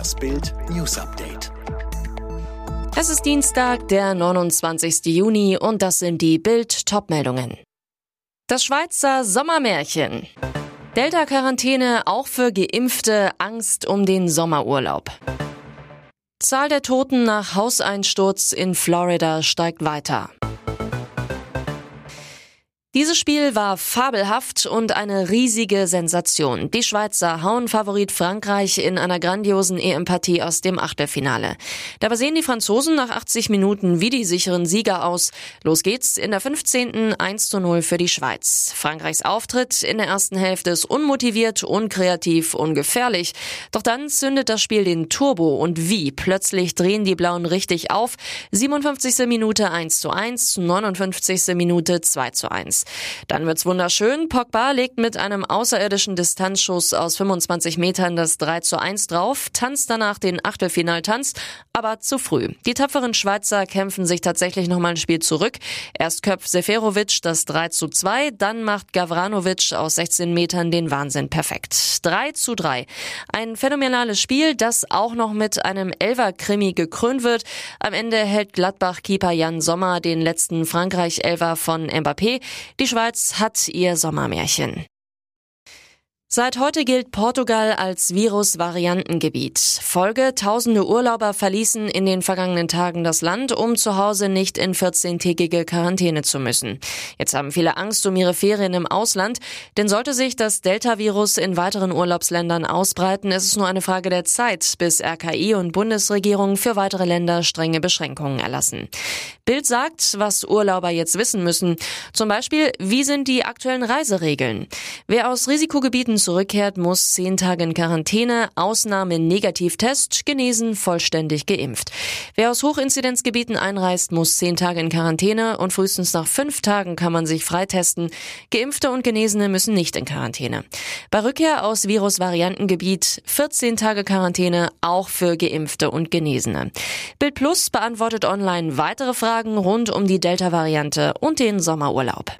Das Bild News Update. Es ist Dienstag, der 29. Juni und das sind die Bild Topmeldungen. Das Schweizer Sommermärchen. Delta-Quarantäne auch für Geimpfte, Angst um den Sommerurlaub. Zahl der Toten nach Hauseinsturz in Florida steigt weiter. Dieses Spiel war fabelhaft und eine riesige Sensation. Die Schweizer hauen Favorit Frankreich in einer grandiosen EM-Partie aus dem Achtelfinale. Dabei sehen die Franzosen nach 80 Minuten wie die sicheren Sieger aus. Los geht's in der 15. 1 zu 0 für die Schweiz. Frankreichs Auftritt in der ersten Hälfte ist unmotiviert, unkreativ, ungefährlich. Doch dann zündet das Spiel den Turbo und wie? Plötzlich drehen die Blauen richtig auf. 57. Minute 1 zu 1, 59. Minute 2 zu 1. Dann wird's wunderschön. Pogba legt mit einem außerirdischen Distanzschuss aus 25 Metern das 3 zu 1 drauf, tanzt danach den Achtelfinaltanz, aber zu früh. Die tapferen Schweizer kämpfen sich tatsächlich nochmal ein Spiel zurück. Erst köpft Seferovic das 3 zu 2, dann macht Gavranovic aus 16 Metern den Wahnsinn perfekt. 3 zu 3. Ein phänomenales Spiel, das auch noch mit einem Elfer-Krimi gekrönt wird. Am Ende hält Gladbach-Keeper Jan Sommer den letzten Frankreich-Elfer von Mbappé. Die Schweiz hat ihr Sommermärchen. Seit heute gilt Portugal als Virusvariantengebiet. Folge, tausende Urlauber verließen in den vergangenen Tagen das Land, um zu Hause nicht in 14-tägige Quarantäne zu müssen. Jetzt haben viele Angst um ihre Ferien im Ausland, denn sollte sich das Delta-Virus in weiteren Urlaubsländern ausbreiten, ist es nur eine Frage der Zeit, bis RKI und Bundesregierung für weitere Länder strenge Beschränkungen erlassen. Bild sagt, was Urlauber jetzt wissen müssen. Zum Beispiel, wie sind die aktuellen Reiseregeln? Wer aus Risikogebieten zurückkehrt, muss zehn Tage in Quarantäne, Ausnahme Negativtest, genesen, vollständig geimpft. Wer aus Hochinzidenzgebieten einreist, muss zehn Tage in Quarantäne und frühestens nach fünf Tagen kann man sich freitesten. Geimpfte und Genesene müssen nicht in Quarantäne. Bei Rückkehr aus Virusvariantengebiet 14 Tage Quarantäne, auch für Geimpfte und Genesene. Bild Plus beantwortet online weitere Fragen rund um die Delta-Variante und den Sommerurlaub.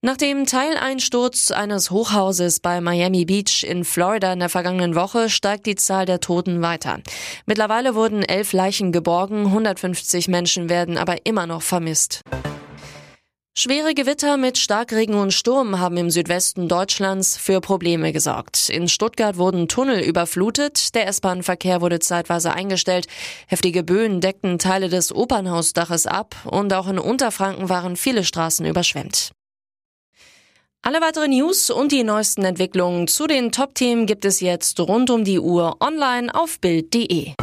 Nach dem Teileinsturz eines Hochhauses bei Miami Beach in Florida in der vergangenen Woche steigt die Zahl der Toten weiter. Mittlerweile wurden elf Leichen geborgen, 150 Menschen werden aber immer noch vermisst. Schwere Gewitter mit Starkregen und Sturm haben im Südwesten Deutschlands für Probleme gesorgt. In Stuttgart wurden Tunnel überflutet, der S-Bahn-Verkehr wurde zeitweise eingestellt, heftige Böen deckten Teile des Opernhausdaches ab und auch in Unterfranken waren viele Straßen überschwemmt. Alle weiteren News und die neuesten Entwicklungen zu den Top-Themen gibt es jetzt rund um die Uhr online auf Bild.de.